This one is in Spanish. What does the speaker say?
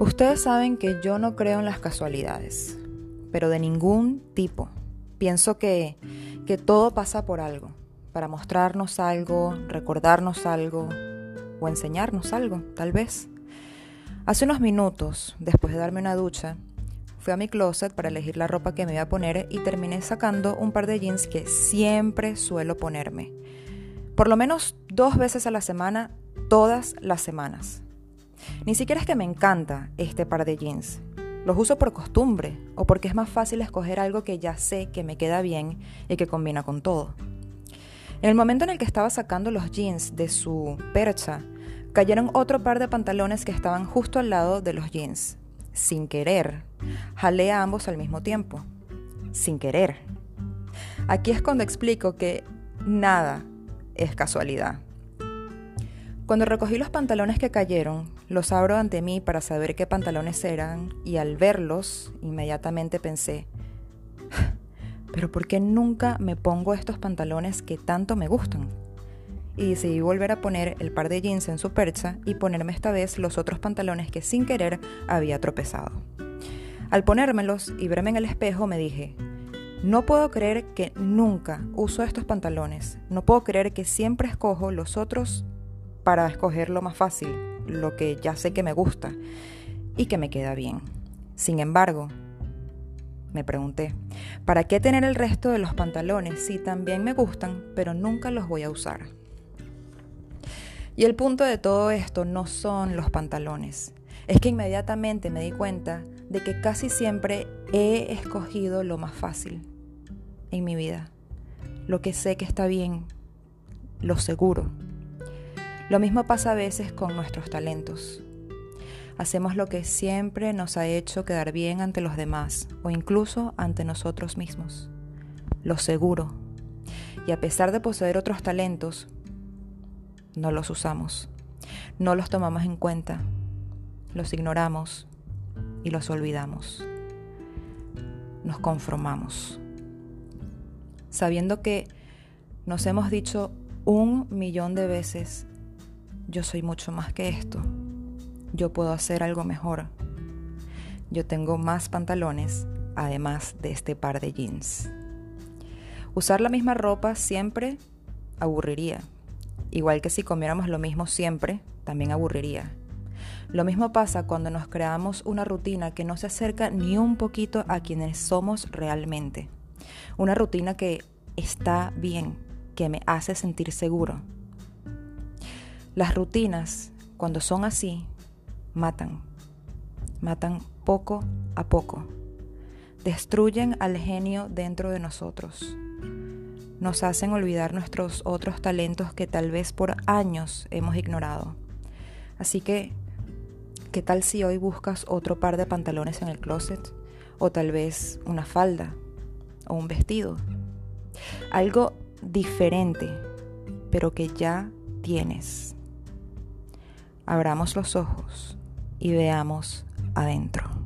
Ustedes saben que yo no creo en las casualidades, pero de ningún tipo. Pienso que, que todo pasa por algo, para mostrarnos algo, recordarnos algo o enseñarnos algo, tal vez. Hace unos minutos, después de darme una ducha, fui a mi closet para elegir la ropa que me iba a poner y terminé sacando un par de jeans que siempre suelo ponerme. Por lo menos dos veces a la semana, todas las semanas. Ni siquiera es que me encanta este par de jeans. Los uso por costumbre o porque es más fácil escoger algo que ya sé que me queda bien y que combina con todo. En el momento en el que estaba sacando los jeans de su percha, cayeron otro par de pantalones que estaban justo al lado de los jeans. Sin querer, jalé a ambos al mismo tiempo. Sin querer. Aquí es cuando explico que nada es casualidad. Cuando recogí los pantalones que cayeron, los abro ante mí para saber qué pantalones eran y al verlos inmediatamente pensé, pero ¿por qué nunca me pongo estos pantalones que tanto me gustan? Y decidí volver a poner el par de jeans en su percha y ponerme esta vez los otros pantalones que sin querer había tropezado. Al ponérmelos y verme en el espejo me dije, no puedo creer que nunca uso estos pantalones, no puedo creer que siempre escojo los otros para escoger lo más fácil, lo que ya sé que me gusta y que me queda bien. Sin embargo, me pregunté, ¿para qué tener el resto de los pantalones si también me gustan, pero nunca los voy a usar? Y el punto de todo esto no son los pantalones. Es que inmediatamente me di cuenta de que casi siempre he escogido lo más fácil en mi vida. Lo que sé que está bien, lo seguro. Lo mismo pasa a veces con nuestros talentos. Hacemos lo que siempre nos ha hecho quedar bien ante los demás o incluso ante nosotros mismos. Lo seguro. Y a pesar de poseer otros talentos, no los usamos. No los tomamos en cuenta. Los ignoramos y los olvidamos. Nos conformamos. Sabiendo que nos hemos dicho un millón de veces yo soy mucho más que esto. Yo puedo hacer algo mejor. Yo tengo más pantalones, además de este par de jeans. Usar la misma ropa siempre aburriría. Igual que si comiéramos lo mismo siempre, también aburriría. Lo mismo pasa cuando nos creamos una rutina que no se acerca ni un poquito a quienes somos realmente. Una rutina que está bien, que me hace sentir seguro, las rutinas, cuando son así, matan. Matan poco a poco. Destruyen al genio dentro de nosotros. Nos hacen olvidar nuestros otros talentos que tal vez por años hemos ignorado. Así que, ¿qué tal si hoy buscas otro par de pantalones en el closet? O tal vez una falda o un vestido. Algo diferente, pero que ya tienes abramos los ojos y veamos adentro.